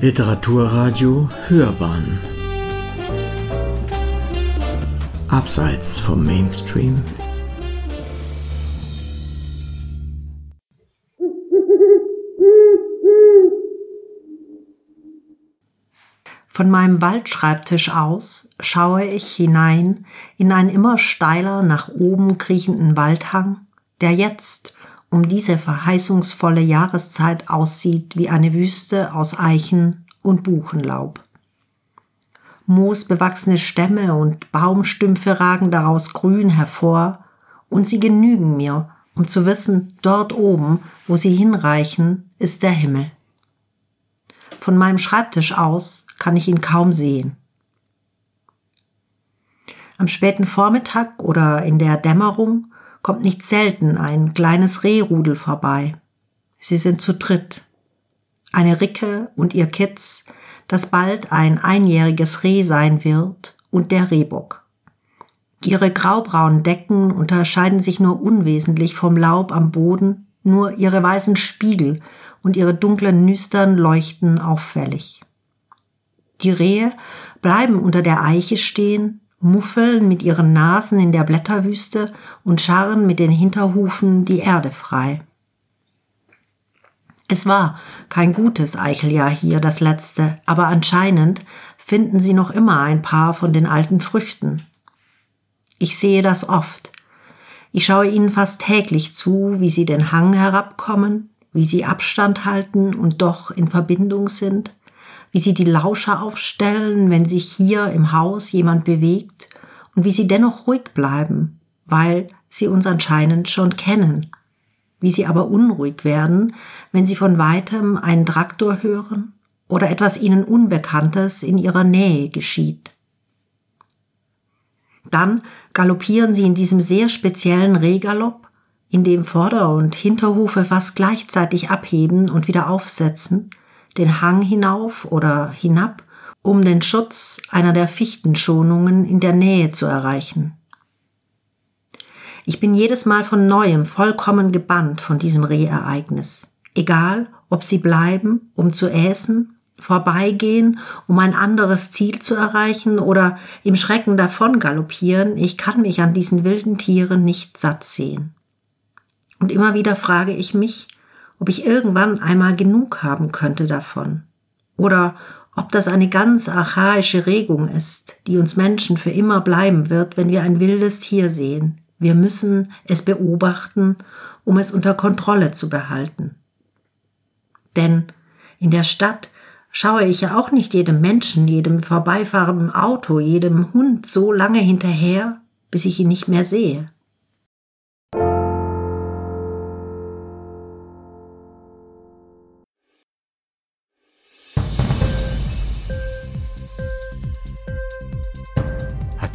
Literaturradio Hörbahn. Abseits vom Mainstream. Von meinem Waldschreibtisch aus schaue ich hinein in einen immer steiler nach oben kriechenden Waldhang, der jetzt um diese verheißungsvolle Jahreszeit aussieht wie eine Wüste aus Eichen und Buchenlaub. Moosbewachsene Stämme und Baumstümpfe ragen daraus grün hervor, und sie genügen mir, um zu wissen, dort oben, wo sie hinreichen, ist der Himmel. Von meinem Schreibtisch aus kann ich ihn kaum sehen. Am späten Vormittag oder in der Dämmerung kommt nicht selten ein kleines Rehrudel vorbei. Sie sind zu dritt. Eine Ricke und ihr Kitz, das bald ein einjähriges Reh sein wird, und der Rehbock. Ihre graubraunen Decken unterscheiden sich nur unwesentlich vom Laub am Boden, nur ihre weißen Spiegel und ihre dunklen Nüstern leuchten auffällig. Die Rehe bleiben unter der Eiche stehen, muffeln mit ihren Nasen in der Blätterwüste und scharren mit den Hinterhufen die Erde frei. Es war kein gutes Eicheljahr hier, das letzte, aber anscheinend finden sie noch immer ein paar von den alten Früchten. Ich sehe das oft. Ich schaue ihnen fast täglich zu, wie sie den Hang herabkommen, wie sie Abstand halten und doch in Verbindung sind, wie sie die Lauscher aufstellen, wenn sich hier im Haus jemand bewegt und wie sie dennoch ruhig bleiben, weil sie uns anscheinend schon kennen, wie sie aber unruhig werden, wenn sie von weitem einen Traktor hören oder etwas ihnen Unbekanntes in ihrer Nähe geschieht. Dann galoppieren sie in diesem sehr speziellen Rehgalopp, in dem Vorder- und Hinterhufe fast gleichzeitig abheben und wieder aufsetzen, den Hang hinauf oder hinab, um den Schutz einer der Fichtenschonungen in der Nähe zu erreichen. Ich bin jedes Mal von neuem vollkommen gebannt von diesem Rehereignis. Egal, ob sie bleiben, um zu äsen, vorbeigehen, um ein anderes Ziel zu erreichen oder im Schrecken davon galoppieren, ich kann mich an diesen wilden Tieren nicht satt sehen. Und immer wieder frage ich mich, ob ich irgendwann einmal genug haben könnte davon. Oder ob das eine ganz archaische Regung ist, die uns Menschen für immer bleiben wird, wenn wir ein wildes Tier sehen. Wir müssen es beobachten, um es unter Kontrolle zu behalten. Denn in der Stadt schaue ich ja auch nicht jedem Menschen, jedem vorbeifahrenden Auto, jedem Hund so lange hinterher, bis ich ihn nicht mehr sehe.